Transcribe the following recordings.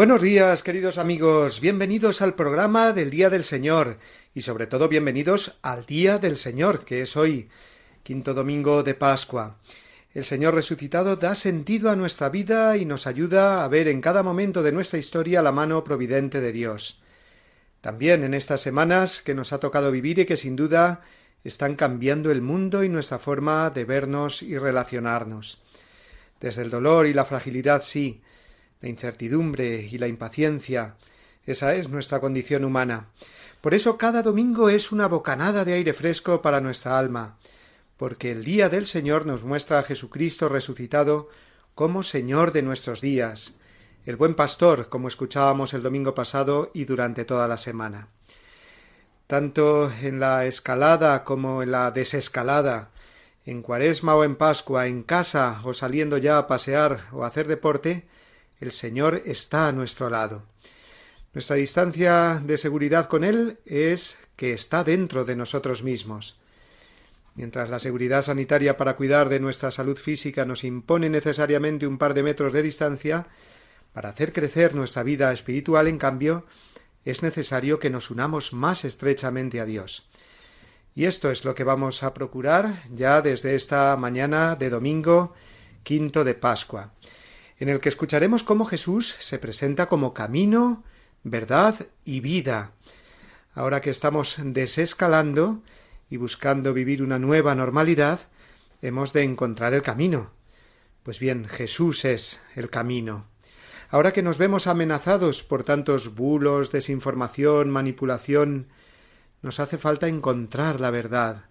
Buenos días, queridos amigos, bienvenidos al programa del Día del Señor y sobre todo bienvenidos al Día del Señor, que es hoy, quinto domingo de Pascua. El Señor resucitado da sentido a nuestra vida y nos ayuda a ver en cada momento de nuestra historia la mano providente de Dios. También en estas semanas que nos ha tocado vivir y que sin duda están cambiando el mundo y nuestra forma de vernos y relacionarnos. Desde el dolor y la fragilidad sí, la incertidumbre y la impaciencia. Esa es nuestra condición humana. Por eso cada domingo es una bocanada de aire fresco para nuestra alma, porque el día del Señor nos muestra a Jesucristo resucitado como Señor de nuestros días, el buen pastor, como escuchábamos el domingo pasado y durante toda la semana. Tanto en la escalada como en la desescalada, en cuaresma o en pascua, en casa o saliendo ya a pasear o a hacer deporte, el Señor está a nuestro lado. Nuestra distancia de seguridad con Él es que está dentro de nosotros mismos. Mientras la seguridad sanitaria para cuidar de nuestra salud física nos impone necesariamente un par de metros de distancia, para hacer crecer nuestra vida espiritual, en cambio, es necesario que nos unamos más estrechamente a Dios. Y esto es lo que vamos a procurar ya desde esta mañana de domingo quinto de Pascua en el que escucharemos cómo Jesús se presenta como camino, verdad y vida. Ahora que estamos desescalando y buscando vivir una nueva normalidad, hemos de encontrar el camino. Pues bien, Jesús es el camino. Ahora que nos vemos amenazados por tantos bulos, desinformación, manipulación, nos hace falta encontrar la verdad.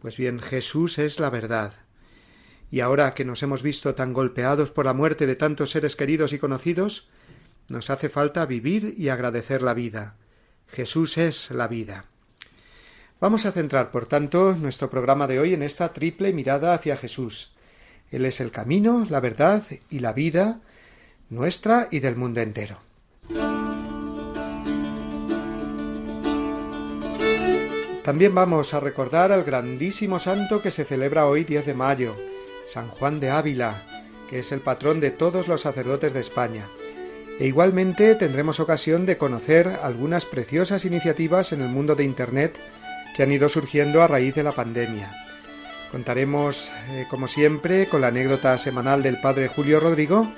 Pues bien, Jesús es la verdad. Y ahora que nos hemos visto tan golpeados por la muerte de tantos seres queridos y conocidos, nos hace falta vivir y agradecer la vida. Jesús es la vida. Vamos a centrar, por tanto, nuestro programa de hoy en esta triple mirada hacia Jesús. Él es el camino, la verdad y la vida nuestra y del mundo entero. También vamos a recordar al grandísimo santo que se celebra hoy 10 de mayo, San Juan de Ávila, que es el patrón de todos los sacerdotes de España. E igualmente tendremos ocasión de conocer algunas preciosas iniciativas en el mundo de Internet que han ido surgiendo a raíz de la pandemia. Contaremos, eh, como siempre, con la anécdota semanal del Padre Julio Rodrigo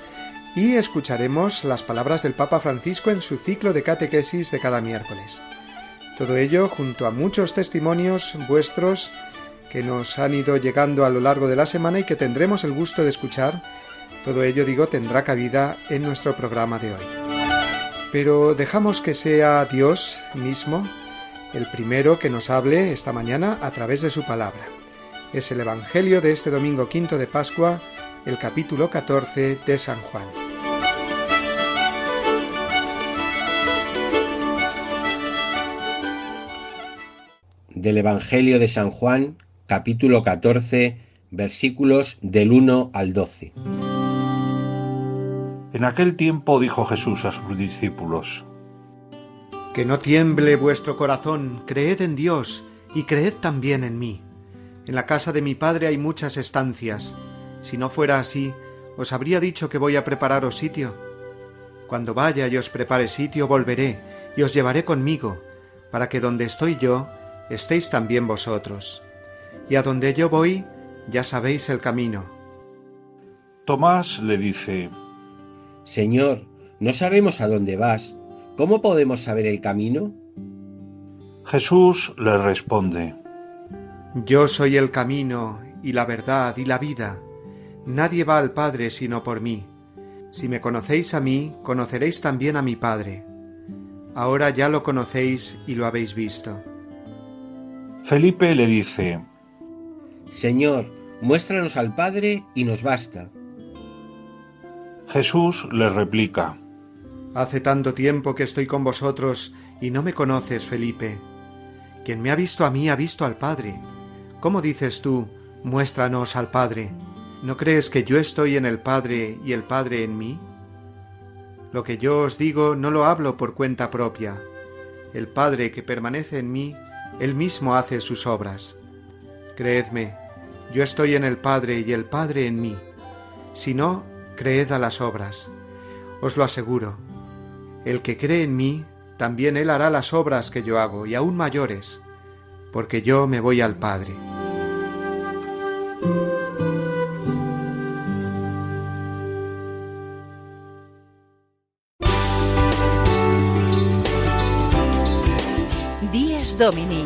y escucharemos las palabras del Papa Francisco en su ciclo de catequesis de cada miércoles. Todo ello junto a muchos testimonios vuestros que nos han ido llegando a lo largo de la semana y que tendremos el gusto de escuchar. Todo ello, digo, tendrá cabida en nuestro programa de hoy. Pero dejamos que sea Dios mismo el primero que nos hable esta mañana a través de su palabra. Es el Evangelio de este domingo quinto de Pascua, el capítulo 14 de San Juan. Del Evangelio de San Juan, capítulo 14, versículos del 1 al 12. En aquel tiempo dijo Jesús a sus discípulos, Que no tiemble vuestro corazón, creed en Dios y creed también en mí. En la casa de mi Padre hay muchas estancias. Si no fuera así, os habría dicho que voy a prepararos sitio. Cuando vaya y os prepare sitio, volveré y os llevaré conmigo, para que donde estoy yo, estéis también vosotros y a donde yo voy ya sabéis el camino. Tomás le dice, Señor, no sabemos a dónde vas. ¿Cómo podemos saber el camino? Jesús le responde, Yo soy el camino y la verdad y la vida. Nadie va al Padre sino por mí. Si me conocéis a mí, conoceréis también a mi Padre. Ahora ya lo conocéis y lo habéis visto. Felipe le dice, Señor, muéstranos al Padre y nos basta. Jesús le replica, Hace tanto tiempo que estoy con vosotros y no me conoces, Felipe. Quien me ha visto a mí ha visto al Padre. ¿Cómo dices tú, muéstranos al Padre? ¿No crees que yo estoy en el Padre y el Padre en mí? Lo que yo os digo no lo hablo por cuenta propia. El Padre que permanece en mí, él mismo hace sus obras. Creedme, yo estoy en el Padre y el Padre en mí. Si no, creed a las obras. Os lo aseguro. El que cree en mí, también él hará las obras que yo hago, y aún mayores, porque yo me voy al Padre. Días Domini,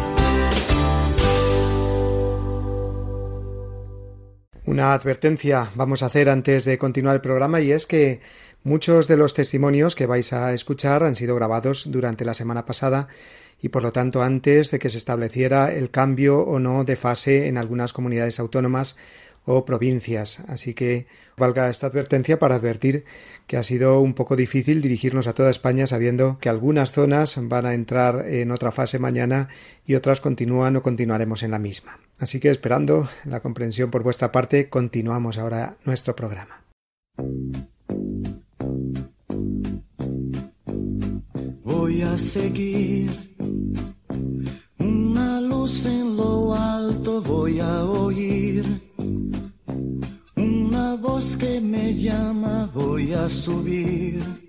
Una advertencia vamos a hacer antes de continuar el programa y es que muchos de los testimonios que vais a escuchar han sido grabados durante la semana pasada y por lo tanto antes de que se estableciera el cambio o no de fase en algunas comunidades autónomas o provincias. Así que valga esta advertencia para advertir que ha sido un poco difícil dirigirnos a toda España sabiendo que algunas zonas van a entrar en otra fase mañana y otras continúan o continuaremos en la misma. Así que esperando la comprensión por vuestra parte, continuamos ahora nuestro programa. Voy a seguir una luz en lo alto, voy a oír una voz que me llama, voy a subir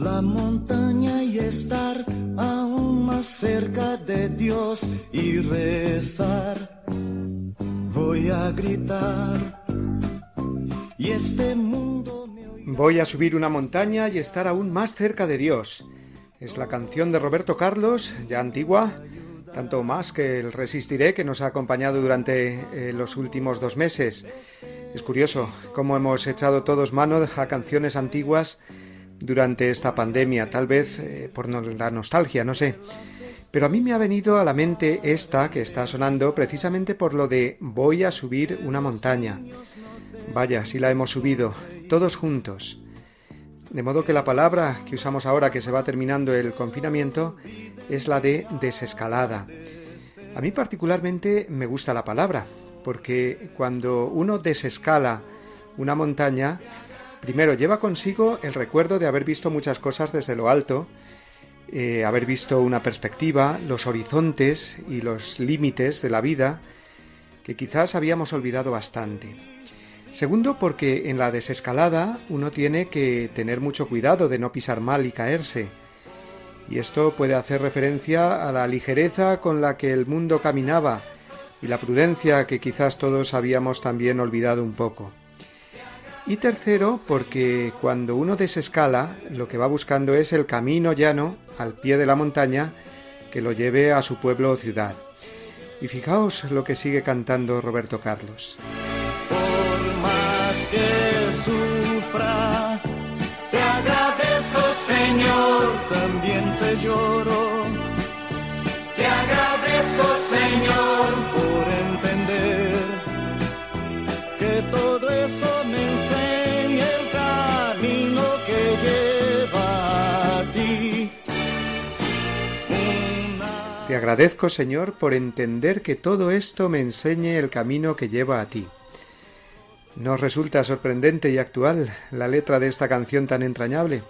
la montaña y estar aún más cerca de Dios y rezar. Voy a gritar y este mundo me. Voy a subir una montaña y estar aún más cerca de Dios. Es la canción de Roberto Carlos, ya antigua, tanto más que el Resistiré que nos ha acompañado durante eh, los últimos dos meses. Es curioso cómo hemos echado todos mano a canciones antiguas durante esta pandemia, tal vez eh, por la nostalgia, no sé. Pero a mí me ha venido a la mente esta que está sonando precisamente por lo de voy a subir una montaña. Vaya, si la hemos subido, todos juntos. De modo que la palabra que usamos ahora que se va terminando el confinamiento es la de desescalada. A mí particularmente me gusta la palabra, porque cuando uno desescala una montaña, primero lleva consigo el recuerdo de haber visto muchas cosas desde lo alto, eh, haber visto una perspectiva, los horizontes y los límites de la vida que quizás habíamos olvidado bastante. Segundo, porque en la desescalada uno tiene que tener mucho cuidado de no pisar mal y caerse. Y esto puede hacer referencia a la ligereza con la que el mundo caminaba y la prudencia que quizás todos habíamos también olvidado un poco. Y tercero, porque cuando uno desescala, lo que va buscando es el camino llano al pie de la montaña que lo lleve a su pueblo o ciudad. Y fijaos lo que sigue cantando Roberto Carlos. Por más que sufra, te agradezco Señor, también se lloro. Te agradezco Señor por entender que todo eso agradezco, Señor, por entender que todo esto me enseñe el camino que lleva a ti. ¿Nos resulta sorprendente y actual la letra de esta canción tan entrañable?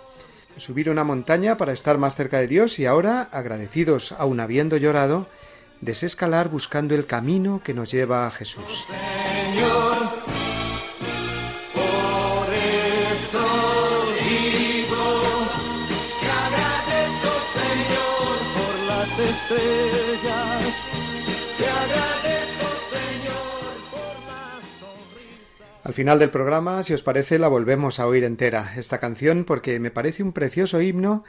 Subir una montaña para estar más cerca de Dios y ahora, agradecidos aun habiendo llorado, desescalar buscando el camino que nos lleva a Jesús. Señor. Al final del programa, si os parece, la volvemos a oír entera, esta canción, porque me parece un precioso himno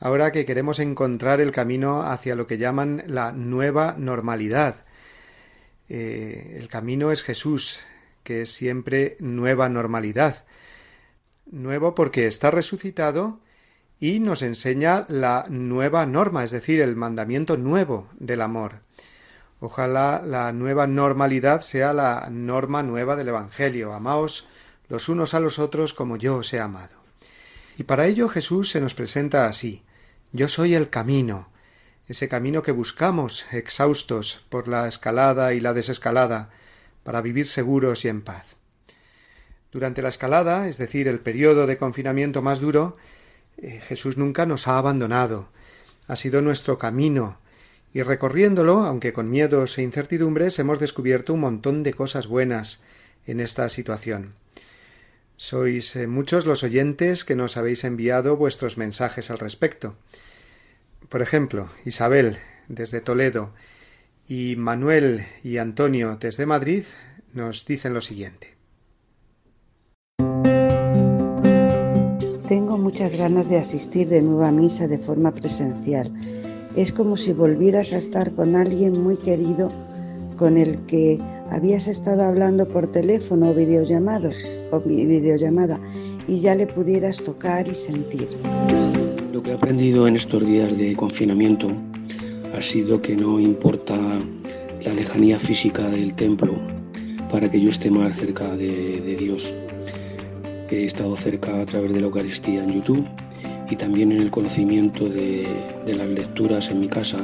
ahora que queremos encontrar el camino hacia lo que llaman la nueva normalidad. Eh, el camino es Jesús, que es siempre nueva normalidad. Nuevo porque está resucitado y nos enseña la nueva norma, es decir, el mandamiento nuevo del amor. Ojalá la nueva normalidad sea la norma nueva del Evangelio. Amaos los unos a los otros como yo os he amado. Y para ello Jesús se nos presenta así Yo soy el camino, ese camino que buscamos, exhaustos por la escalada y la desescalada, para vivir seguros y en paz. Durante la escalada, es decir, el periodo de confinamiento más duro, eh, Jesús nunca nos ha abandonado, ha sido nuestro camino, y recorriéndolo, aunque con miedos e incertidumbres, hemos descubierto un montón de cosas buenas en esta situación. Sois eh, muchos los oyentes que nos habéis enviado vuestros mensajes al respecto. Por ejemplo, Isabel, desde Toledo, y Manuel y Antonio, desde Madrid, nos dicen lo siguiente. Muchas ganas de asistir de nuevo a misa de forma presencial. Es como si volvieras a estar con alguien muy querido con el que habías estado hablando por teléfono o videollamado o videollamada y ya le pudieras tocar y sentir. Lo que he aprendido en estos días de confinamiento ha sido que no importa la lejanía física del templo para que yo esté más cerca de, Dios. He estado cerca a través de la Eucaristía en YouTube y también en el conocimiento de, de las lecturas en mi casa,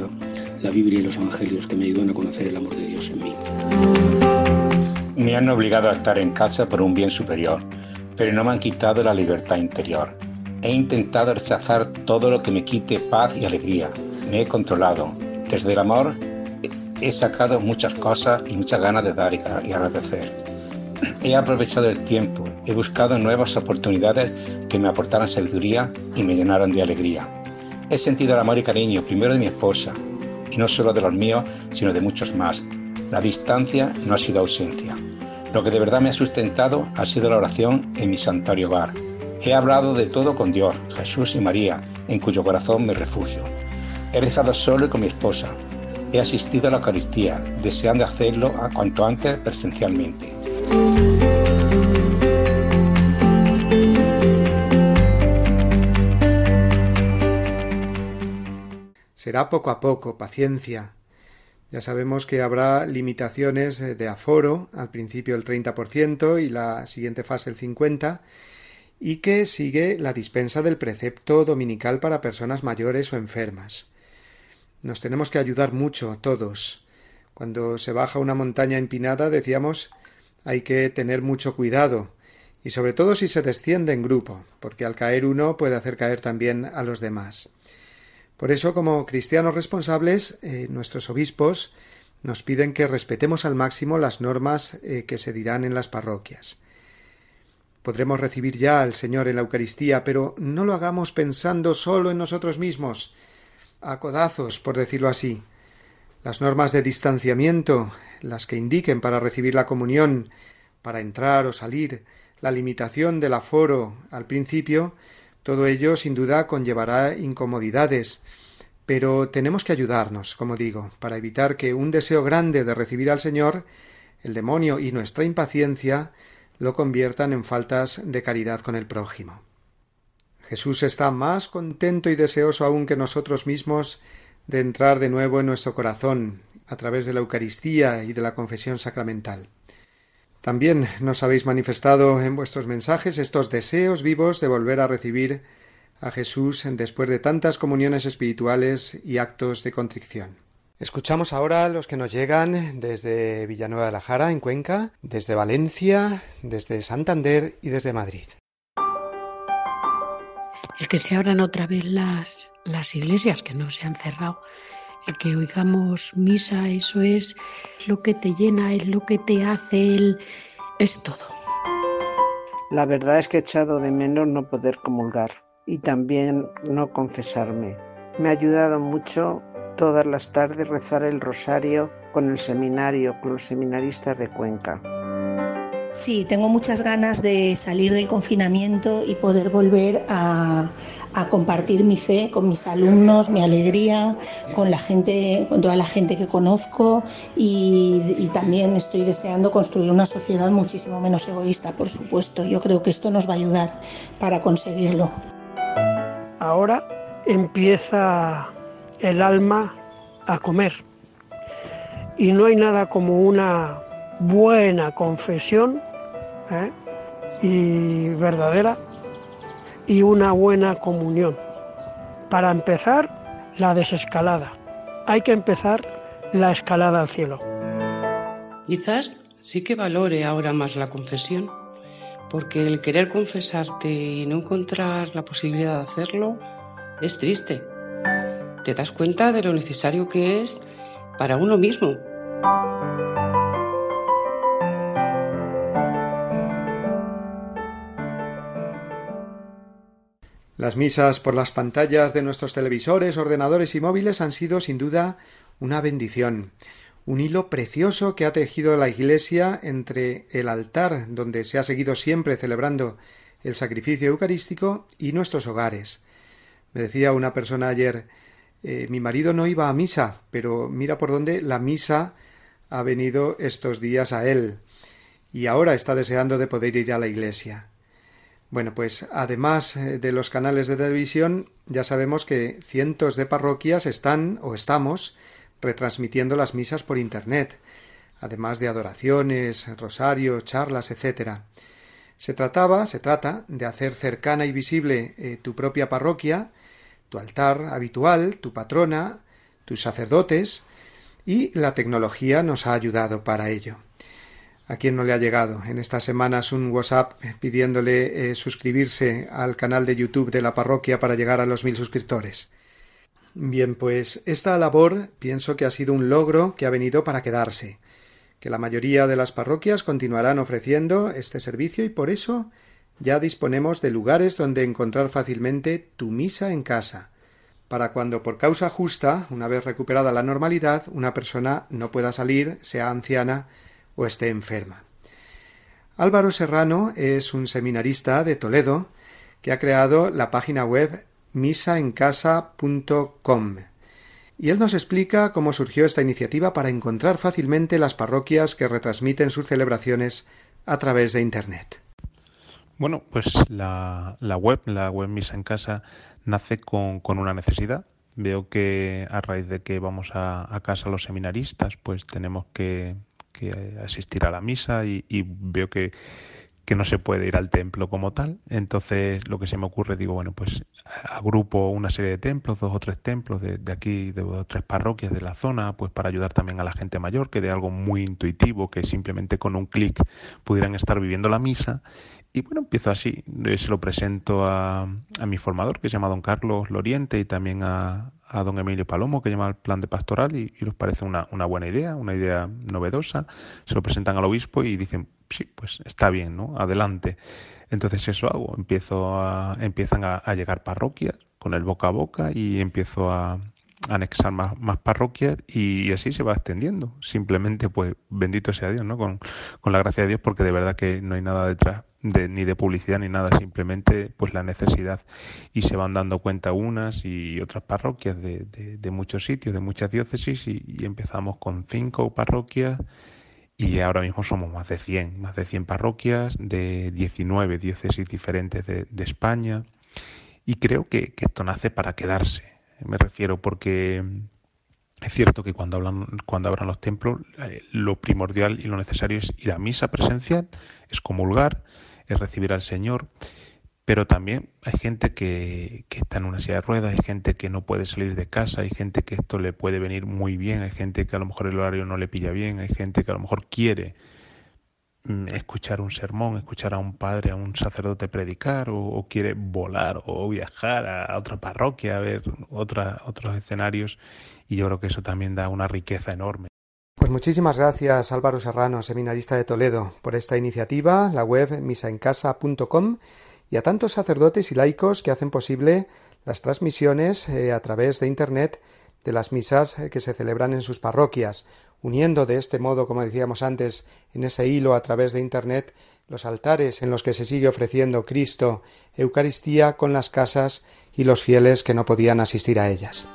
la Biblia y los Evangelios que me ayudan a conocer el amor de Dios en mí. Me han obligado a estar en casa por un bien superior, pero no me han quitado la libertad interior. He intentado rechazar todo lo que me quite paz y alegría. Me he controlado. Desde el amor he sacado muchas cosas y muchas ganas de dar y agradecer. He aprovechado el tiempo, he buscado nuevas oportunidades que me aportaran sabiduría y me llenaran de alegría. He sentido el amor y cariño primero de mi esposa, y no solo de los míos, sino de muchos más. La distancia no ha sido ausencia. Lo que de verdad me ha sustentado ha sido la oración en mi santuario hogar He hablado de todo con Dios, Jesús y María, en cuyo corazón me refugio. He rezado solo y con mi esposa. He asistido a la Eucaristía, deseando hacerlo a cuanto antes presencialmente. Será poco a poco, paciencia. Ya sabemos que habrá limitaciones de aforo, al principio el 30% y la siguiente fase el 50%, y que sigue la dispensa del precepto dominical para personas mayores o enfermas. Nos tenemos que ayudar mucho todos. Cuando se baja una montaña empinada, decíamos, hay que tener mucho cuidado, y sobre todo si se desciende en grupo, porque al caer uno puede hacer caer también a los demás. Por eso, como cristianos responsables, eh, nuestros obispos nos piden que respetemos al máximo las normas eh, que se dirán en las parroquias. Podremos recibir ya al Señor en la Eucaristía, pero no lo hagamos pensando solo en nosotros mismos, a codazos, por decirlo así. Las normas de distanciamiento, las que indiquen para recibir la comunión, para entrar o salir, la limitación del aforo al principio, todo ello sin duda conllevará incomodidades, pero tenemos que ayudarnos, como digo, para evitar que un deseo grande de recibir al Señor, el demonio y nuestra impaciencia lo conviertan en faltas de caridad con el prójimo. Jesús está más contento y deseoso aún que nosotros mismos de entrar de nuevo en nuestro corazón a través de la Eucaristía y de la confesión sacramental. También nos habéis manifestado en vuestros mensajes estos deseos vivos de volver a recibir a Jesús después de tantas comuniones espirituales y actos de contrición. Escuchamos ahora los que nos llegan desde Villanueva de la Jara, en Cuenca, desde Valencia, desde Santander y desde Madrid. El que se abran otra vez las, las iglesias, que no se han cerrado, el que oigamos misa, eso es lo que te llena, es lo que te hace, el, es todo. La verdad es que he echado de menos no poder comulgar y también no confesarme. Me ha ayudado mucho todas las tardes rezar el rosario con el seminario, con los seminaristas de Cuenca. Sí, tengo muchas ganas de salir del confinamiento y poder volver a, compartir mi fe con mis alumnos, mi alegría, con la gente, con toda la gente que conozco y, también estoy deseando construir una sociedad muchísimo menos egoísta, por supuesto. Yo creo que esto nos va a ayudar para conseguirlo. Ahora empieza el alma a comer y no hay nada como una buena confesión ¿eh? y verdadera y una buena comunión. Para empezar, la desescalada. Hay que empezar la escalada al cielo. Quizás sí que valore ahora más la confesión, porque el querer confesarte y no encontrar la posibilidad de hacerlo es triste. Te das cuenta de lo necesario que es para uno mismo. Las misas por las pantallas de nuestros televisores, ordenadores y móviles han sido sin duda una bendición, un hilo precioso que ha tejido la Iglesia entre el altar donde se ha seguido siempre celebrando el sacrificio eucarístico y nuestros hogares. Me decía una persona ayer eh, mi marido no iba a misa, pero mira por dónde la misa ha venido estos días a él y ahora está deseando de poder ir a la iglesia. Bueno, pues además eh, de los canales de televisión, ya sabemos que cientos de parroquias están o estamos retransmitiendo las misas por Internet, además de adoraciones, rosarios, charlas, etc. Se trataba, se trata, de hacer cercana y visible eh, tu propia parroquia, tu altar habitual, tu patrona, tus sacerdotes, y la tecnología nos ha ayudado para ello. ¿A quién no le ha llegado en estas semanas un WhatsApp pidiéndole eh, suscribirse al canal de YouTube de la parroquia para llegar a los mil suscriptores? Bien, pues esta labor pienso que ha sido un logro que ha venido para quedarse, que la mayoría de las parroquias continuarán ofreciendo este servicio y por eso ya disponemos de lugares donde encontrar fácilmente tu misa en casa, para cuando por causa justa, una vez recuperada la normalidad, una persona no pueda salir, sea anciana esté enferma. Álvaro Serrano es un seminarista de Toledo que ha creado la página web misaencasa.com y él nos explica cómo surgió esta iniciativa para encontrar fácilmente las parroquias que retransmiten sus celebraciones a través de Internet. Bueno, pues la, web, la web Misa en Casa, nace con, una necesidad. Veo que a raíz de que vamos a casa los seminaristas, pues tenemos que que asistir a la misa y, veo que, no se puede ir al templo como tal. Entonces lo que se me ocurre, digo, bueno, pues agrupo una serie de templos, dos o tres templos de, aquí, de dos o tres parroquias de la zona, pues para ayudar también a la gente mayor, que de algo muy intuitivo, que simplemente con un clic pudieran estar viviendo la misa. Y bueno, empiezo así, se lo presento a, a mi formador, que se llama don Carlos Loriente, y también a, a don Emilio Palomo, que llama el plan de pastoral, y, y les parece una, una, buena idea, una idea novedosa. Se lo presentan al obispo y dicen, sí, pues está bien, ¿no? Adelante. Entonces eso hago, empiezo a, empiezan a, llegar parroquias con el boca a boca y empiezo a, anexar más, más, parroquias y así se va extendiendo. Simplemente, pues, bendito sea Dios, ¿no? Con, con la gracia de Dios, porque de verdad que no hay nada detrás de, ni de publicidad ni nada, simplemente pues la necesidad. Y se van dando cuenta unas y otras parroquias de, de, muchos sitios, de muchas diócesis, y, empezamos con cinco parroquias y ahora mismo somos más de 100, más de 100 parroquias de 19 diócesis diferentes de, España. Y creo que, que esto nace para quedarse. Me refiero porque es cierto que cuando, hablan, cuando abran los templos, eh, lo primordial y lo necesario es ir a misa presencial, es comulgar, es recibir al Señor, pero también hay gente que, que, está en una silla de ruedas, hay gente que no puede salir de casa, hay gente que esto le puede venir muy bien, hay gente que a lo mejor el horario no le pilla bien, hay gente que a lo mejor quiere escuchar un sermón, escuchar a un padre, a un sacerdote predicar, o, quiere volar o viajar a, otra parroquia, a ver otra, otros escenarios, y yo creo que eso también da una riqueza enorme. Pues muchísimas gracias Álvaro Serrano, seminarista de Toledo, por esta iniciativa, la web misaencasa.com y a tantos sacerdotes y laicos que hacen posible las transmisiones eh, a través de Internet de las misas que se celebran en sus parroquias, uniendo de este modo, como decíamos antes, en ese hilo a través de Internet, los altares en los que se sigue ofreciendo Cristo, Eucaristía con las casas y los fieles que no podían asistir a ellas.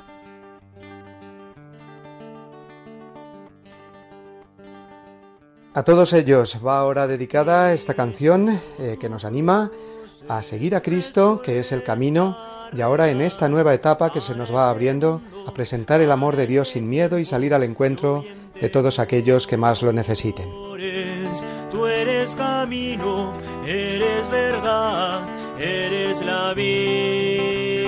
A todos ellos va ahora dedicada esta canción eh, que nos anima a seguir a Cristo, que es el camino, y ahora en esta nueva etapa que se nos va abriendo, a presentar el amor de Dios sin miedo y salir al encuentro de todos aquellos que más lo necesiten. Tú eres camino, eres verdad, eres la vida.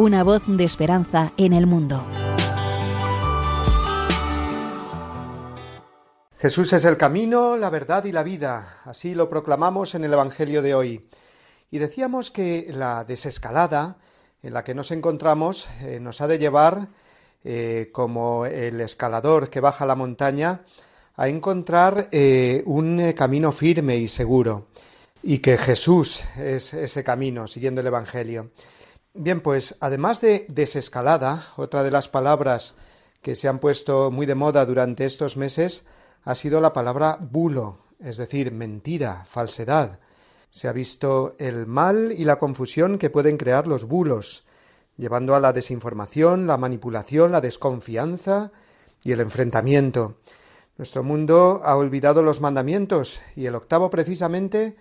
una voz de esperanza en el mundo. Jesús es el camino, la verdad y la vida. Así lo proclamamos en el Evangelio de hoy. Y decíamos que la desescalada en la que nos encontramos eh, nos ha de llevar, eh, como el escalador que baja la montaña, a encontrar eh, un camino firme y seguro. Y que Jesús es ese camino, siguiendo el Evangelio. Bien, pues además de desescalada, otra de las palabras que se han puesto muy de moda durante estos meses ha sido la palabra bulo, es decir, mentira, falsedad. Se ha visto el mal y la confusión que pueden crear los bulos, llevando a la desinformación, la manipulación, la desconfianza y el enfrentamiento. Nuestro mundo ha olvidado los mandamientos y el octavo precisamente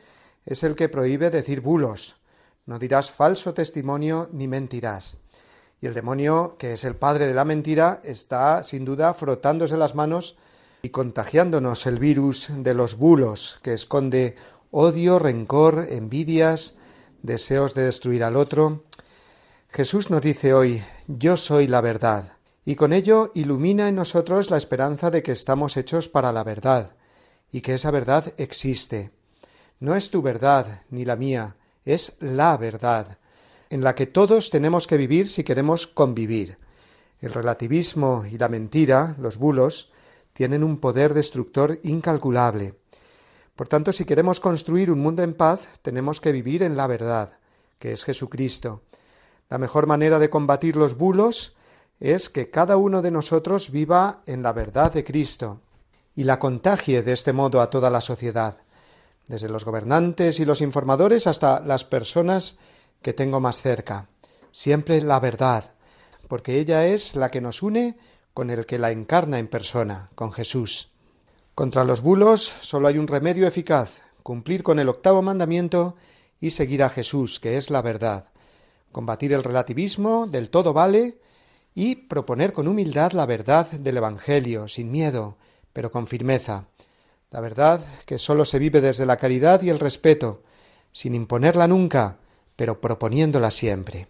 es el que prohíbe decir bulos. No dirás falso testimonio ni mentirás. Y el demonio, que es el padre de la mentira, está sin duda frotándose las manos y contagiándonos el virus de los bulos, que esconde odio, rencor, envidias, deseos de destruir al otro. Jesús nos dice hoy Yo soy la verdad, y con ello ilumina en nosotros la esperanza de que estamos hechos para la verdad, y que esa verdad existe. No es tu verdad ni la mía, es la verdad, en la que todos tenemos que vivir si queremos convivir. El relativismo y la mentira, los bulos, tienen un poder destructor incalculable. Por tanto, si queremos construir un mundo en paz, tenemos que vivir en la verdad, que es Jesucristo. La mejor manera de combatir los bulos es que cada uno de nosotros viva en la verdad de Cristo y la contagie de este modo a toda la sociedad, desde los gobernantes y los informadores hasta las personas que tengo más cerca. Siempre la verdad, porque ella es la que nos une con el que la encarna en persona, con Jesús. Contra los bulos solo hay un remedio eficaz, cumplir con el octavo mandamiento y seguir a Jesús, que es la verdad, combatir el relativismo del todo vale y proponer con humildad la verdad del Evangelio, sin miedo, pero con firmeza, la verdad que sólo se vive desde la caridad y el respeto, sin imponerla nunca, pero proponiéndola siempre.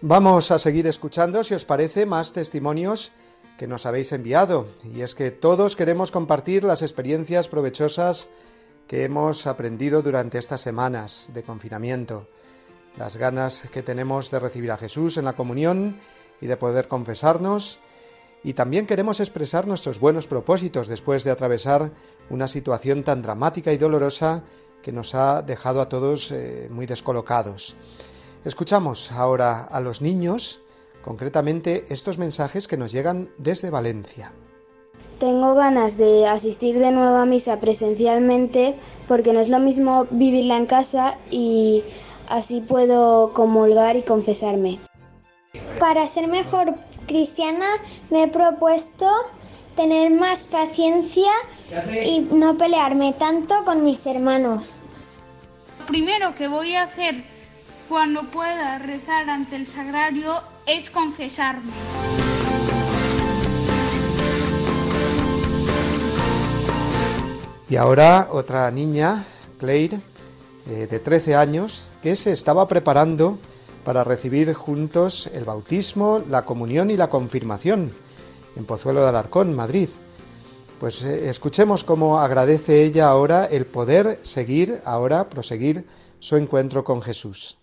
Vamos a seguir escuchando, si os parece, más testimonios que nos habéis enviado, y es que todos queremos compartir las experiencias provechosas que hemos aprendido durante estas semanas de confinamiento, las ganas que tenemos de recibir a Jesús en la comunión y de poder confesarnos, y también queremos expresar nuestros buenos propósitos después de atravesar una situación tan dramática y dolorosa que nos ha dejado a todos eh, muy descolocados. Escuchamos ahora a los niños, concretamente estos mensajes que nos llegan desde Valencia. Tengo ganas de asistir de nuevo a misa presencialmente porque no es lo mismo vivirla en casa y así puedo comulgar y confesarme. Para ser mejor cristiana me he propuesto tener más paciencia y no pelearme tanto con mis hermanos. Lo primero que voy a hacer cuando pueda rezar ante el sagrario es confesarme. Y ahora otra niña, Claire, eh, de 13 años, que se estaba preparando para recibir juntos el bautismo, la comunión y la confirmación en Pozuelo de Alarcón, Madrid. Pues eh, escuchemos cómo agradece ella ahora el poder seguir, ahora proseguir su encuentro con Jesús.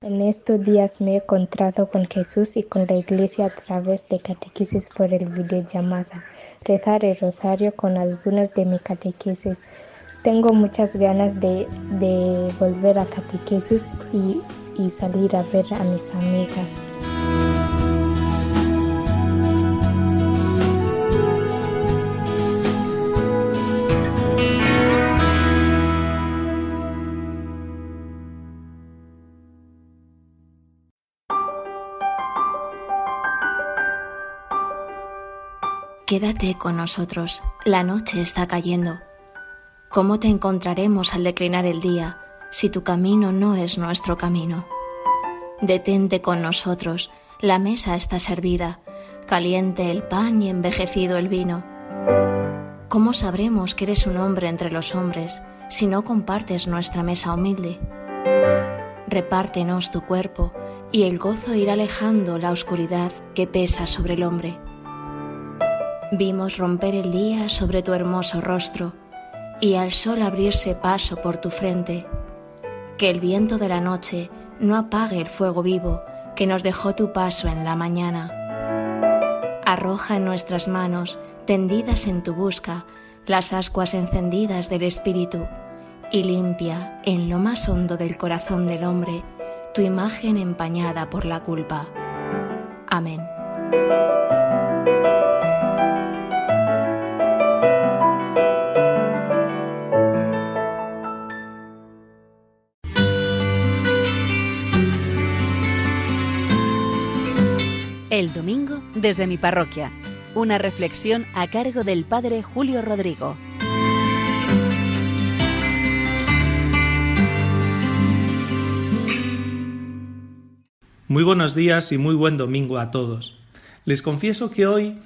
En estos días me he encontrado con Jesús y con la iglesia a través de catequesis por el videollamada, rezar el rosario con algunos de mi catequesis. Tengo muchas ganas de, de volver a catequesis y, y salir a ver a mis amigas. Quédate con nosotros, la noche está cayendo. ¿Cómo te encontraremos al declinar el día si tu camino no es nuestro camino? Detente con nosotros, la mesa está servida, caliente el pan y envejecido el vino. ¿Cómo sabremos que eres un hombre entre los hombres si no compartes nuestra mesa humilde? Repártenos tu cuerpo y el gozo irá alejando la oscuridad que pesa sobre el hombre. Vimos romper el día sobre tu hermoso rostro y al sol abrirse paso por tu frente. Que el viento de la noche no apague el fuego vivo que nos dejó tu paso en la mañana. Arroja en nuestras manos, tendidas en tu busca, las ascuas encendidas del Espíritu y limpia en lo más hondo del corazón del hombre tu imagen empañada por la culpa. Amén. El domingo desde mi parroquia. Una reflexión a cargo del Padre Julio Rodrigo. Muy buenos días y muy buen domingo a todos. Les confieso que hoy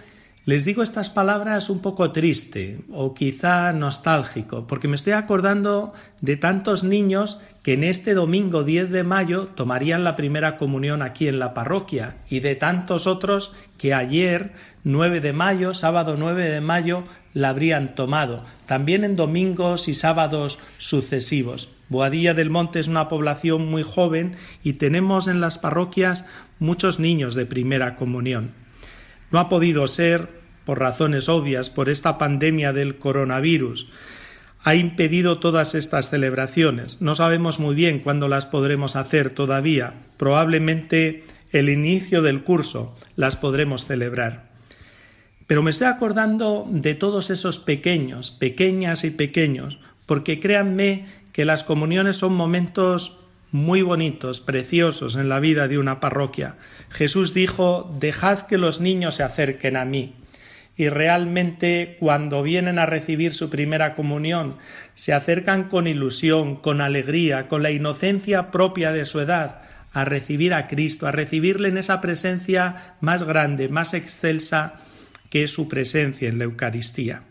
les digo estas palabras un poco triste o quizá nostálgico, porque me estoy acordando de tantos niños que en este domingo 10 de mayo tomarían la primera comunión aquí en la parroquia y de tantos otros que ayer 9 de mayo, sábado 9 de mayo, la habrían tomado, también en domingos y sábados sucesivos. Boadilla del Monte es una población muy joven y tenemos en las parroquias muchos niños de primera comunión. No ha podido ser por razones obvias, por esta pandemia del coronavirus, ha impedido todas estas celebraciones. No sabemos muy bien cuándo las podremos hacer todavía. Probablemente el inicio del curso las podremos celebrar. Pero me estoy acordando de todos esos pequeños, pequeñas y pequeños, porque créanme que las comuniones son momentos muy bonitos, preciosos en la vida de una parroquia. Jesús dijo, dejad que los niños se acerquen a mí y realmente cuando vienen a recibir su primera comunión se acercan con ilusión, con alegría, con la inocencia propia de su edad a recibir a Cristo, a recibirle en esa presencia más grande, más excelsa que es su presencia en la Eucaristía.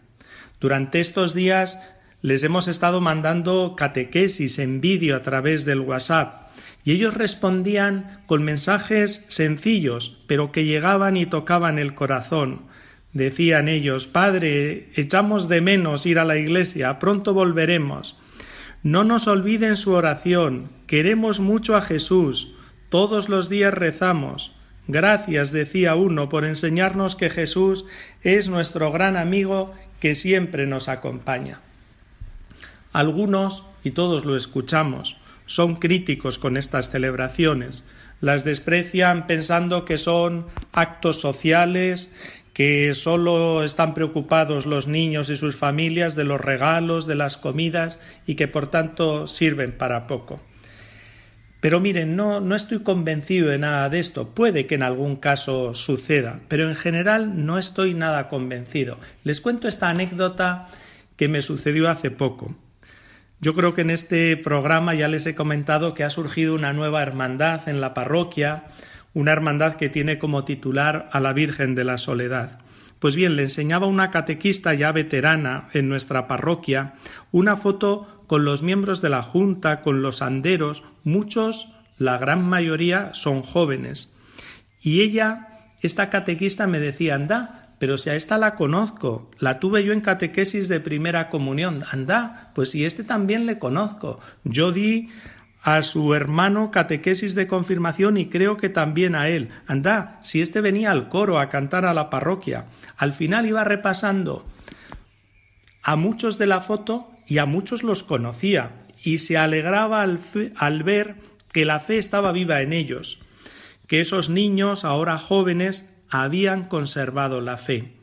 Durante estos días les hemos estado mandando catequesis en vídeo a través del WhatsApp y ellos respondían con mensajes sencillos, pero que llegaban y tocaban el corazón, Decían ellos, Padre, echamos de menos ir a la iglesia, pronto volveremos. No nos olviden su oración, queremos mucho a Jesús, todos los días rezamos. Gracias, decía uno, por enseñarnos que Jesús es nuestro gran amigo que siempre nos acompaña. Algunos, y todos lo escuchamos, son críticos con estas celebraciones, las desprecian pensando que son actos sociales, que solo están preocupados los niños y sus familias de los regalos, de las comidas y que por tanto sirven para poco. Pero miren, no, no estoy convencido de nada de esto. Puede que en algún caso suceda, pero en general no estoy nada convencido. Les cuento esta anécdota que me sucedió hace poco. Yo creo que en este programa ya les he comentado que ha surgido una nueva hermandad en la parroquia, una hermandad que tiene como titular a la Virgen de la Soledad. Pues bien, le enseñaba una catequista ya veterana en nuestra parroquia una foto con los miembros de la Junta, con los anderos, muchos, la gran mayoría, son jóvenes. Y ella, esta catequista, me decía, anda, pero si a esta la conozco, la tuve yo en catequesis de primera comunión, anda, pues si este también le conozco. Yo di a su hermano catequesis de confirmación y creo que también a él. Anda, si éste venía al coro a cantar a la parroquia. Al final iba repasando a muchos de la foto y a muchos los conocía y se alegraba al, al ver que la fe estaba viva en ellos, que esos niños, ahora jóvenes, habían conservado la fe.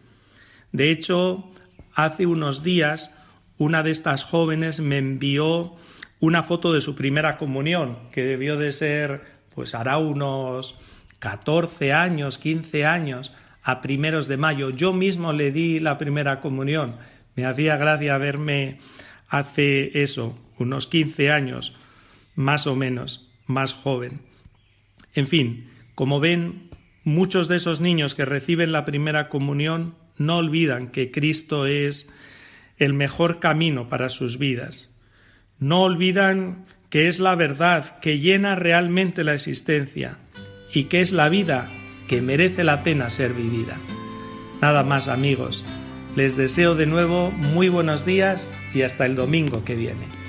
De hecho, hace unos días una de estas jóvenes me envió una foto de su primera comunión, que debió de ser, pues hará unos 14 años, 15 años, a primeros de mayo. Yo mismo le di la primera comunión. Me hacía gracia verme hace eso, unos 15 años, más o menos, más joven. En fin, como ven, muchos de esos niños que reciben la primera comunión no olvidan que Cristo es el mejor camino para sus vidas no olvidan que es la verdad que llena realmente la existencia y que es la vida que merece la pena ser vivida. Nada más amigos, les deseo de nuevo muy buenos días y hasta el domingo que viene.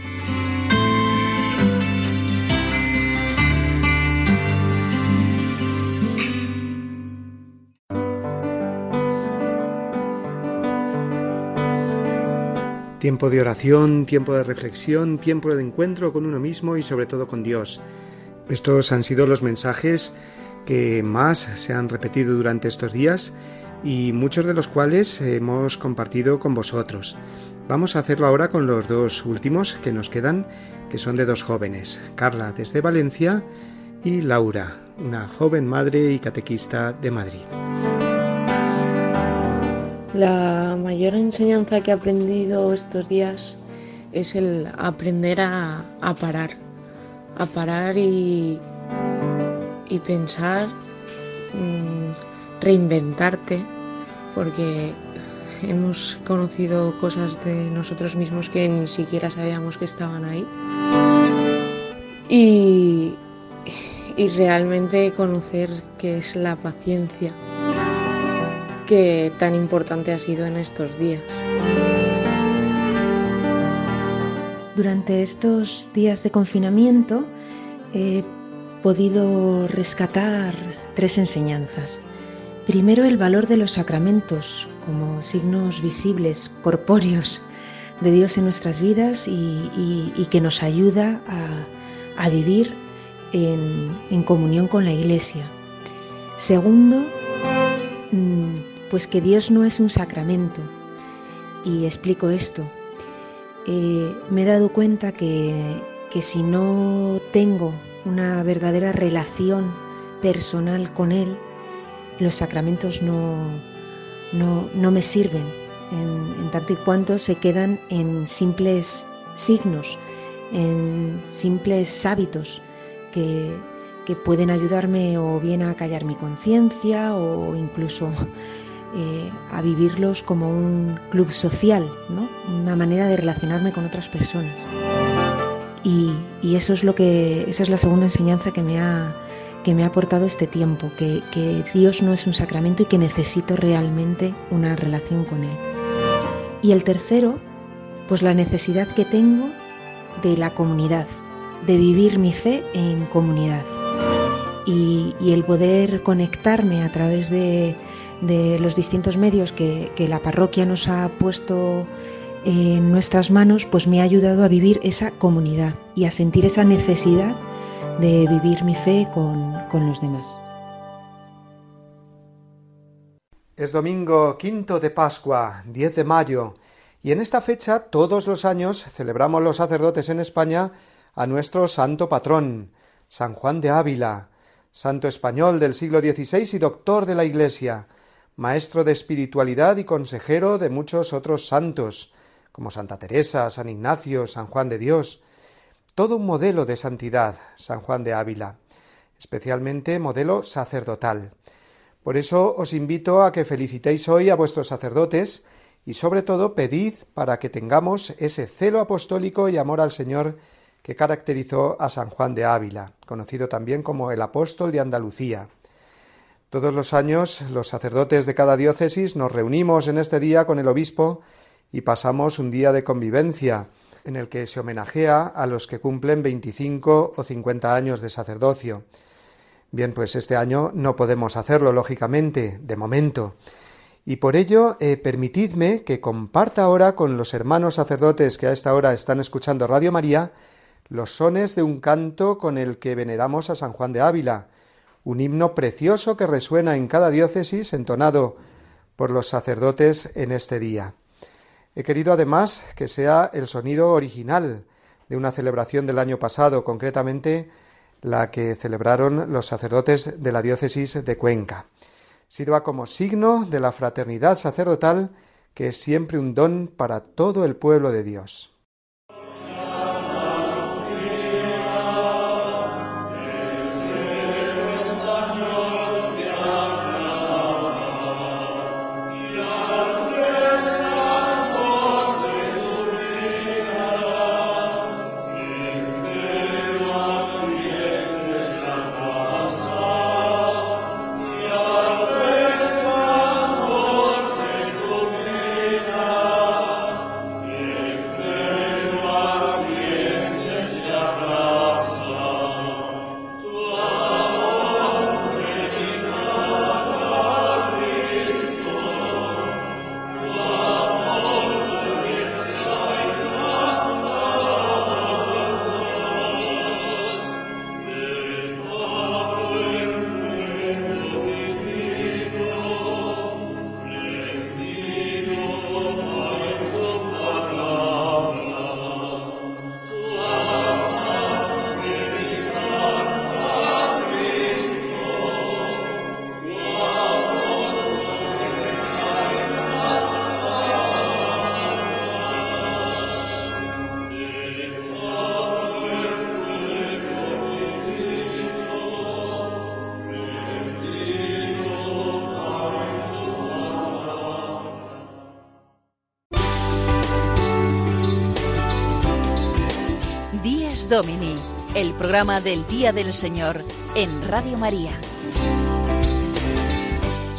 Tiempo de oración, tiempo de reflexión, tiempo de encuentro con uno mismo y sobre todo con Dios. Estos han sido los mensajes que más se han repetido durante estos días y muchos de los cuales hemos compartido con vosotros. Vamos a hacerlo ahora con los dos últimos que nos quedan, que son de dos jóvenes, Carla desde Valencia y Laura, una joven madre y catequista de Madrid. La mayor enseñanza que he aprendido estos días es el aprender a, parar, a parar y, pensar, mm, reinventarte, porque hemos conocido cosas de nosotros mismos que ni siquiera sabíamos que estaban ahí. Y, y realmente conocer qué es la paciencia que tan importante ha sido en estos días. Durante estos días de confinamiento he podido rescatar tres enseñanzas. Primero, el valor de los sacramentos como signos visibles, corpóreos de Dios en nuestras vidas y, que nos ayuda a, vivir en, comunión con la Iglesia. Segundo, mm, pues que Dios no es un sacramento. Y explico esto. Eh, me he dado cuenta que, que si no tengo una verdadera relación personal con Él, los sacramentos no, no, me sirven, en, tanto y cuanto se quedan en simples signos, en simples hábitos que, pueden ayudarme o bien a callar mi conciencia o incluso a vivirlos como un club social, ¿no? una manera de relacionarme con otras personas. Y, y, eso es lo que, esa es la segunda enseñanza que me ha, que me ha aportado este tiempo, que, Dios no es un sacramento y que necesito realmente una relación con Él. Y el tercero, pues la necesidad que tengo de la comunidad, de vivir mi fe en comunidad. Y, el poder conectarme a través de, los distintos medios que, que, la parroquia nos ha puesto en nuestras manos, pues me ha ayudado a vivir esa comunidad y a sentir esa necesidad de vivir mi fe con, con los demás. Es domingo quinto de Pascua, 10 de mayo, y en esta fecha todos los años celebramos los sacerdotes en España a nuestro santo patrón, San Juan de Ávila, santo español del siglo XVI y doctor de la Iglesia, maestro de espiritualidad y consejero de muchos otros santos, como Santa Teresa, San Ignacio, San Juan de Dios, todo un modelo de santidad, San Juan de Ávila, especialmente modelo sacerdotal. Por eso os invito a que felicitéis hoy a vuestros sacerdotes y sobre todo pedid para que tengamos ese celo apostólico y amor al Señor que caracterizó a San Juan de Ávila, conocido también como el apóstol de Andalucía. Todos los años los sacerdotes de cada diócesis nos reunimos en este día con el obispo y pasamos un día de convivencia, en el que se homenajea a los que cumplen 25 o 50 años de sacerdocio. Bien, pues este año no podemos hacerlo, lógicamente, de momento. Y por ello, eh, permitidme que comparta ahora con los hermanos sacerdotes que a esta hora están escuchando Radio María los sones de un canto con el que veneramos a San Juan de Ávila, un himno precioso que resuena en cada diócesis entonado por los sacerdotes en este día. He querido además que sea el sonido original de una celebración del año pasado, concretamente la que celebraron los sacerdotes de la diócesis de Cuenca. Sirva como signo de la fraternidad sacerdotal que es siempre un don para todo el pueblo de Dios. Domini, el programa del Día del Señor en Radio María.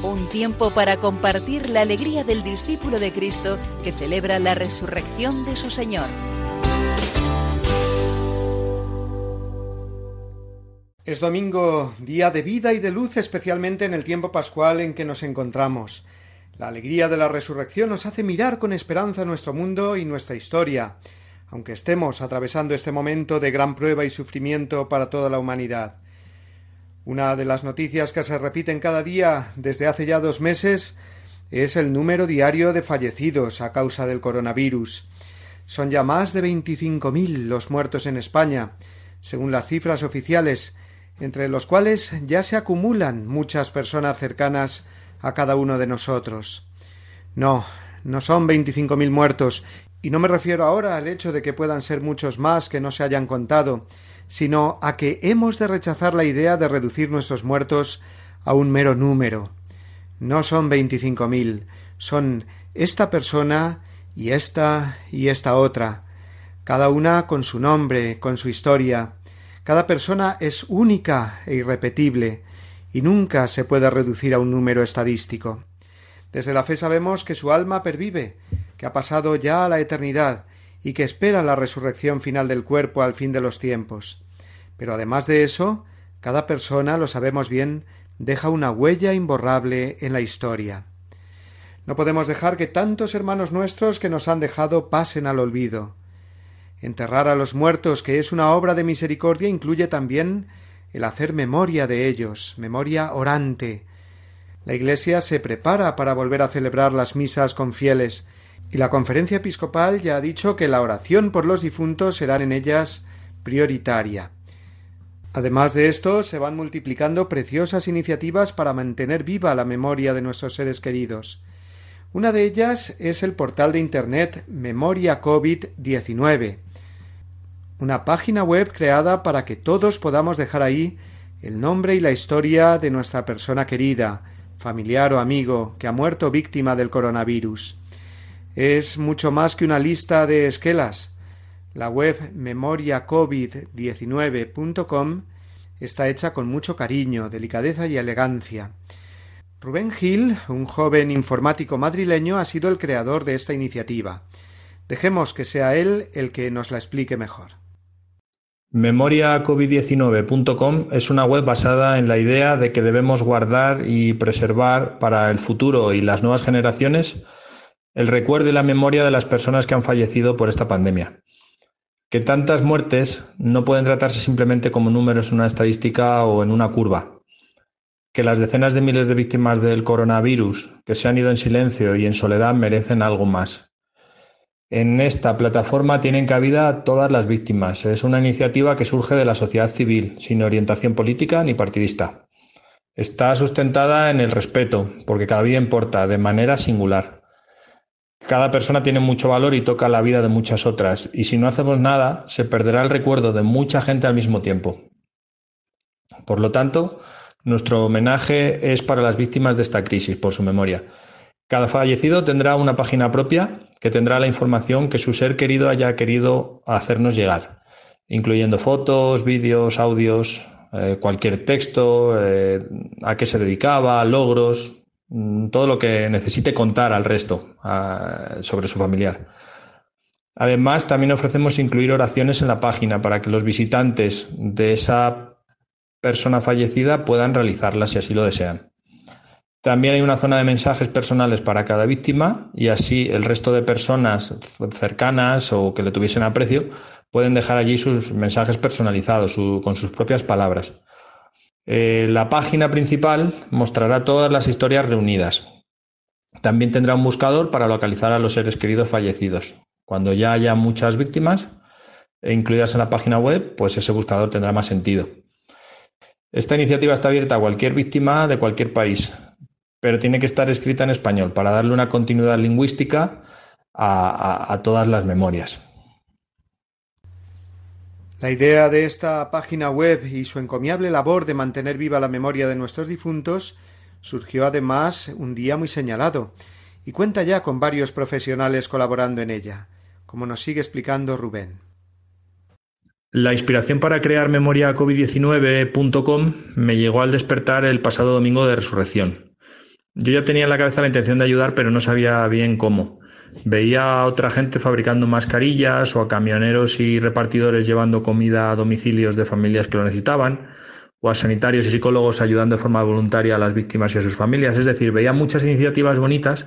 Un tiempo para compartir la alegría del discípulo de Cristo que celebra la resurrección de su Señor. Es domingo, día de vida y de luz, especialmente en el tiempo pascual en que nos encontramos. La alegría de la resurrección nos hace mirar con esperanza nuestro mundo y nuestra historia, aunque estemos atravesando este momento de gran prueba y sufrimiento para toda la humanidad. Una de las noticias que se repiten cada día desde hace ya dos meses es el número diario de fallecidos a causa del coronavirus. Son ya más de veinticinco mil los muertos en España, según las cifras oficiales, entre los cuales ya se acumulan muchas personas cercanas a cada uno de nosotros. No, no son veinticinco mil muertos, y no me refiero ahora al hecho de que puedan ser muchos más que no se hayan contado, sino a que hemos de rechazar la idea de reducir nuestros muertos a un mero número. No son veinticinco mil, son esta persona y esta y esta otra, cada una con su nombre, con su historia, cada persona es única e irrepetible, y nunca se puede reducir a un número estadístico. Desde la fe sabemos que su alma pervive, que ha pasado ya a la eternidad, y que espera la resurrección final del cuerpo al fin de los tiempos. Pero además de eso, cada persona, lo sabemos bien, deja una huella imborrable en la historia. No podemos dejar que tantos hermanos nuestros que nos han dejado pasen al olvido. Enterrar a los muertos, que es una obra de misericordia, incluye también el hacer memoria de ellos, memoria orante. La Iglesia se prepara para volver a celebrar las misas con fieles, y la conferencia episcopal ya ha dicho que la oración por los difuntos será en ellas prioritaria. Además de esto, se van multiplicando preciosas iniciativas para mantener viva la memoria de nuestros seres queridos. Una de ellas es el portal de Internet Memoria COVID-19, una página web creada para que todos podamos dejar ahí el nombre y la historia de nuestra persona querida, familiar o amigo que ha muerto víctima del coronavirus. Es mucho más que una lista de esquelas. La web memoriacovid19.com está hecha con mucho cariño, delicadeza y elegancia. Rubén Gil, un joven informático madrileño, ha sido el creador de esta iniciativa. Dejemos que sea él el que nos la explique mejor. MemoriaCovid19.com es una web basada en la idea de que debemos guardar y preservar para el futuro y las nuevas generaciones el recuerdo y la memoria de las personas que han fallecido por esta pandemia. Que tantas muertes no pueden tratarse simplemente como números en una estadística o en una curva. Que las decenas de miles de víctimas del coronavirus que se han ido en silencio y en soledad merecen algo más en esta plataforma tienen cabida todas las víctimas. Es una iniciativa que surge de la sociedad civil, sin orientación política ni partidista. Está sustentada en el respeto, porque cada vida importa, de manera singular. Cada persona tiene mucho valor y toca la vida de muchas otras, y si no hacemos nada, se perderá el recuerdo de mucha gente al mismo tiempo. Por lo tanto, nuestro homenaje es para las víctimas de esta crisis, por su memoria. Cada fallecido tendrá una página propia que tendrá la información que su ser querido haya querido hacernos llegar, incluyendo fotos, vídeos, audios, eh, cualquier texto, eh, a qué se dedicaba, logros, todo lo que necesite contar al resto sobre su familiar. Además, también ofrecemos incluir oraciones en la página para que los visitantes de esa persona fallecida puedan realizarlas si así lo desean. También hay una zona de mensajes personales para cada víctima y así el resto de personas cercanas o que le tuviesen aprecio pueden dejar allí sus mensajes personalizados con sus propias palabras. Eh, la página principal mostrará todas las historias reunidas. También tendrá un buscador para localizar a los seres queridos fallecidos. Cuando ya haya muchas víctimas e incluidas en la página web, pues ese buscador tendrá más sentido. Esta iniciativa está abierta a cualquier víctima de cualquier país, pero tiene que estar escrita en español para darle una continuidad lingüística a, todas las memorias. La idea de esta página web y su encomiable labor de mantener viva la memoria de nuestros difuntos surgió además un día muy señalado y cuenta ya con varios profesionales colaborando en ella, como nos sigue explicando Rubén. La inspiración para crear memoriacovid19.com me llegó al despertar el pasado domingo de resurrección. Yo ya tenía en la cabeza la intención de ayudar, pero no sabía bien cómo. Veía a otra gente fabricando mascarillas o a camioneros y repartidores llevando comida a domicilios de familias que lo necesitaban, o a sanitarios y psicólogos ayudando de forma voluntaria a las víctimas y a sus familias. Es decir, veía muchas iniciativas bonitas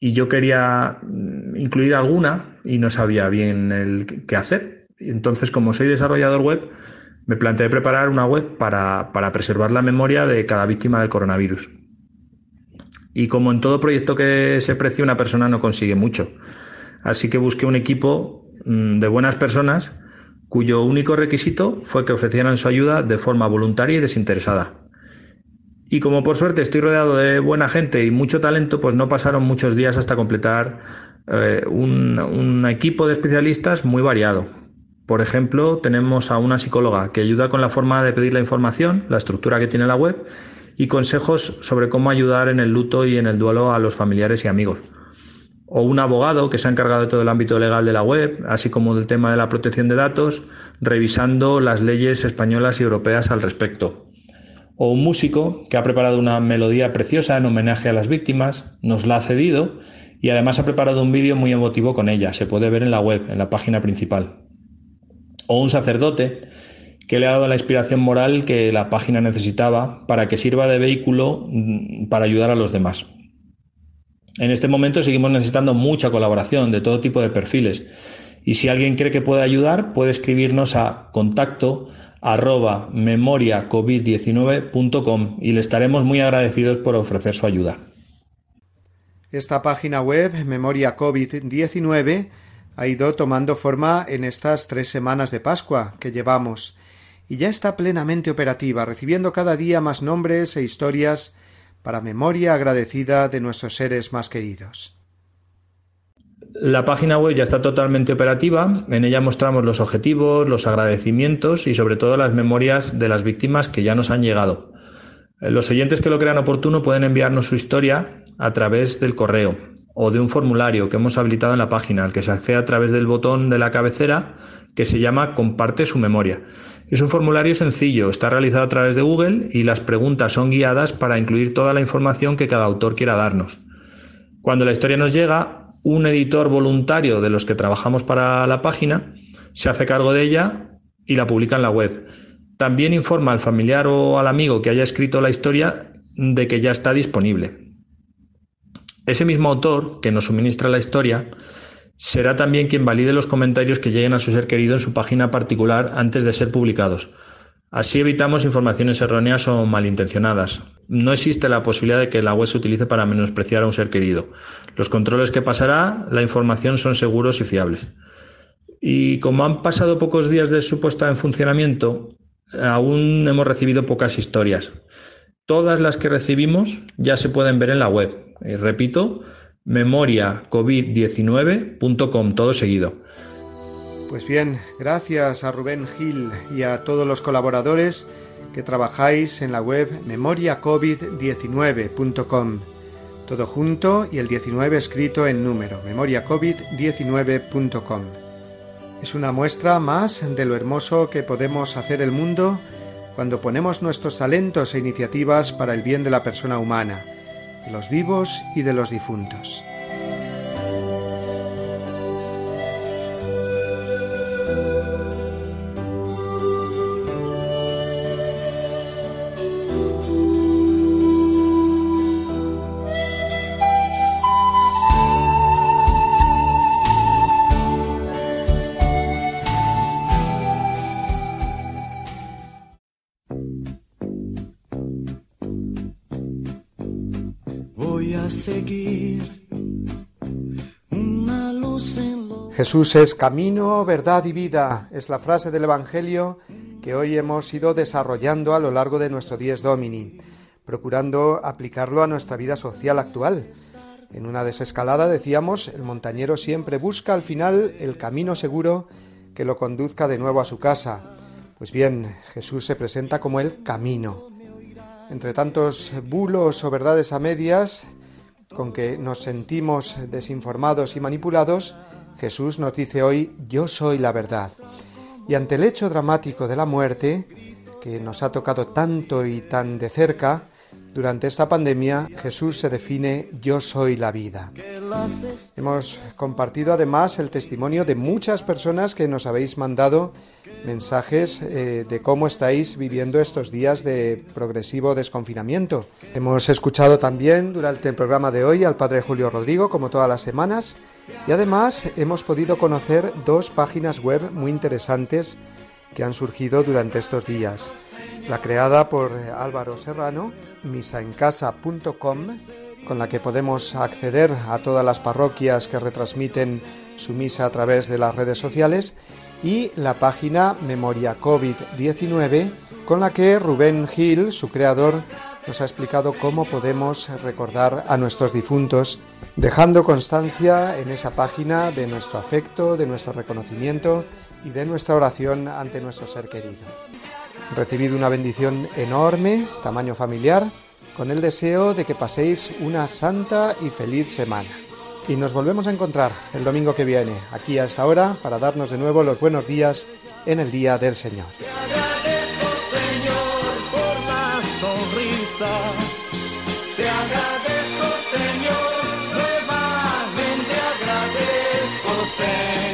y yo quería mm, incluir alguna y no sabía bien el qué hacer. Entonces, como soy desarrollador web, me planteé preparar una web para, para preservar la memoria de cada víctima del coronavirus. Y como en todo proyecto que se precie, una persona no consigue mucho. Así que busqué un equipo mm, de buenas personas cuyo único requisito fue que ofrecieran su ayuda de forma voluntaria y desinteresada. Y como por suerte estoy rodeado de buena gente y mucho talento, pues no pasaron muchos días hasta completar eh, un, un equipo de especialistas muy variado. Por ejemplo, tenemos a una psicóloga que ayuda con la forma de pedir la información, la estructura que tiene la web y consejos sobre cómo ayudar en el luto y en el duelo a los familiares y amigos. O un abogado que se ha encargado de todo el ámbito legal de la web, así como del tema de la protección de datos, revisando las leyes españolas y europeas al respecto. O un músico que ha preparado una melodía preciosa en homenaje a las víctimas, nos la ha cedido y además ha preparado un vídeo muy emotivo con ella. Se puede ver en la web, en la página principal. O un sacerdote que le ha dado la inspiración moral que la página necesitaba para que sirva de vehículo mm, para ayudar a los demás. En este momento seguimos necesitando mucha colaboración de todo tipo de perfiles y si alguien cree que puede ayudar puede escribirnos a contacto arroba memoriacovid19.com y le estaremos muy agradecidos por ofrecer su ayuda. Esta página web, Memoria COVID-19, ha ido tomando forma en estas tres semanas de Pascua que llevamos y ya está plenamente operativa, recibiendo cada día más nombres e historias para memoria agradecida de nuestros seres más queridos. La página web ya está totalmente operativa, en ella mostramos los objetivos, los agradecimientos y sobre todo las memorias de las víctimas que ya nos han llegado. Los oyentes que lo crean oportuno pueden enviarnos su historia a través del correo o de un formulario que hemos habilitado en la página, al que se accede a través del botón de la cabecera que se llama Comparte su memoria. Es un formulario sencillo, está realizado a través de Google y las preguntas son guiadas para incluir toda la información que cada autor quiera darnos. Cuando la historia nos llega, un editor voluntario de los que trabajamos para la página se hace cargo de ella y la publica en la web. También informa al familiar o al amigo que haya escrito la historia de que ya está disponible. Ese mismo autor que nos suministra la historia será también quien valide los comentarios que lleguen a su ser querido en su página particular antes de ser publicados. Así evitamos informaciones erróneas o malintencionadas. No existe la posibilidad de que la web se utilice para menospreciar a un ser querido. Los controles que pasará, la información son seguros y fiables. Y como han pasado pocos días de su puesta en funcionamiento, aún hemos recibido pocas historias. Todas las que recibimos ya se pueden ver en la web. Y repito, memoriacovid19.com, todo seguido. Pues bien, gracias a Rubén Gil y a todos los colaboradores que trabajáis en la web memoriacovid19.com. Todo junto y el 19 escrito en número, memoriacovid19.com. Es una muestra más de lo hermoso que podemos hacer el mundo cuando ponemos nuestros talentos e iniciativas para el bien de la persona humana de los vivos y de los difuntos. Jesús es camino, verdad y vida. Es la frase del Evangelio que hoy hemos ido desarrollando a lo largo de nuestro Dies Domini, procurando aplicarlo a nuestra vida social actual. En una desescalada decíamos, el montañero siempre busca al final el camino seguro que lo conduzca de nuevo a su casa. Pues bien, Jesús se presenta como el camino. Entre tantos bulos o verdades a medias con que nos sentimos desinformados y manipulados, Jesús nos dice hoy, yo soy la verdad. Y ante el hecho dramático de la muerte, que nos ha tocado tanto y tan de cerca, durante esta pandemia Jesús se define yo soy la vida. Hemos compartido además el testimonio de muchas personas que nos habéis mandado mensajes eh, de cómo estáis viviendo estos días de progresivo desconfinamiento. Hemos escuchado también durante el programa de hoy al Padre Julio Rodrigo, como todas las semanas, y además hemos podido conocer dos páginas web muy interesantes que han surgido durante estos días. La creada por Álvaro Serrano, misaencasa.com, con la que podemos acceder a todas las parroquias que retransmiten su misa a través de las redes sociales, y la página Memoria COVID-19, con la que Rubén Gil, su creador, nos ha explicado cómo podemos recordar a nuestros difuntos, dejando constancia en esa página de nuestro afecto, de nuestro reconocimiento y de nuestra oración ante nuestro ser querido. Recibido una bendición enorme, tamaño familiar, con el deseo de que paséis una santa y feliz semana. Y nos volvemos a encontrar el domingo que viene, aquí a esta hora, para darnos de nuevo los buenos días en el Día del Señor. Te agradezco, Señor, por la sonrisa. Te agradezco, Señor, nuevamente agradezco, Señor.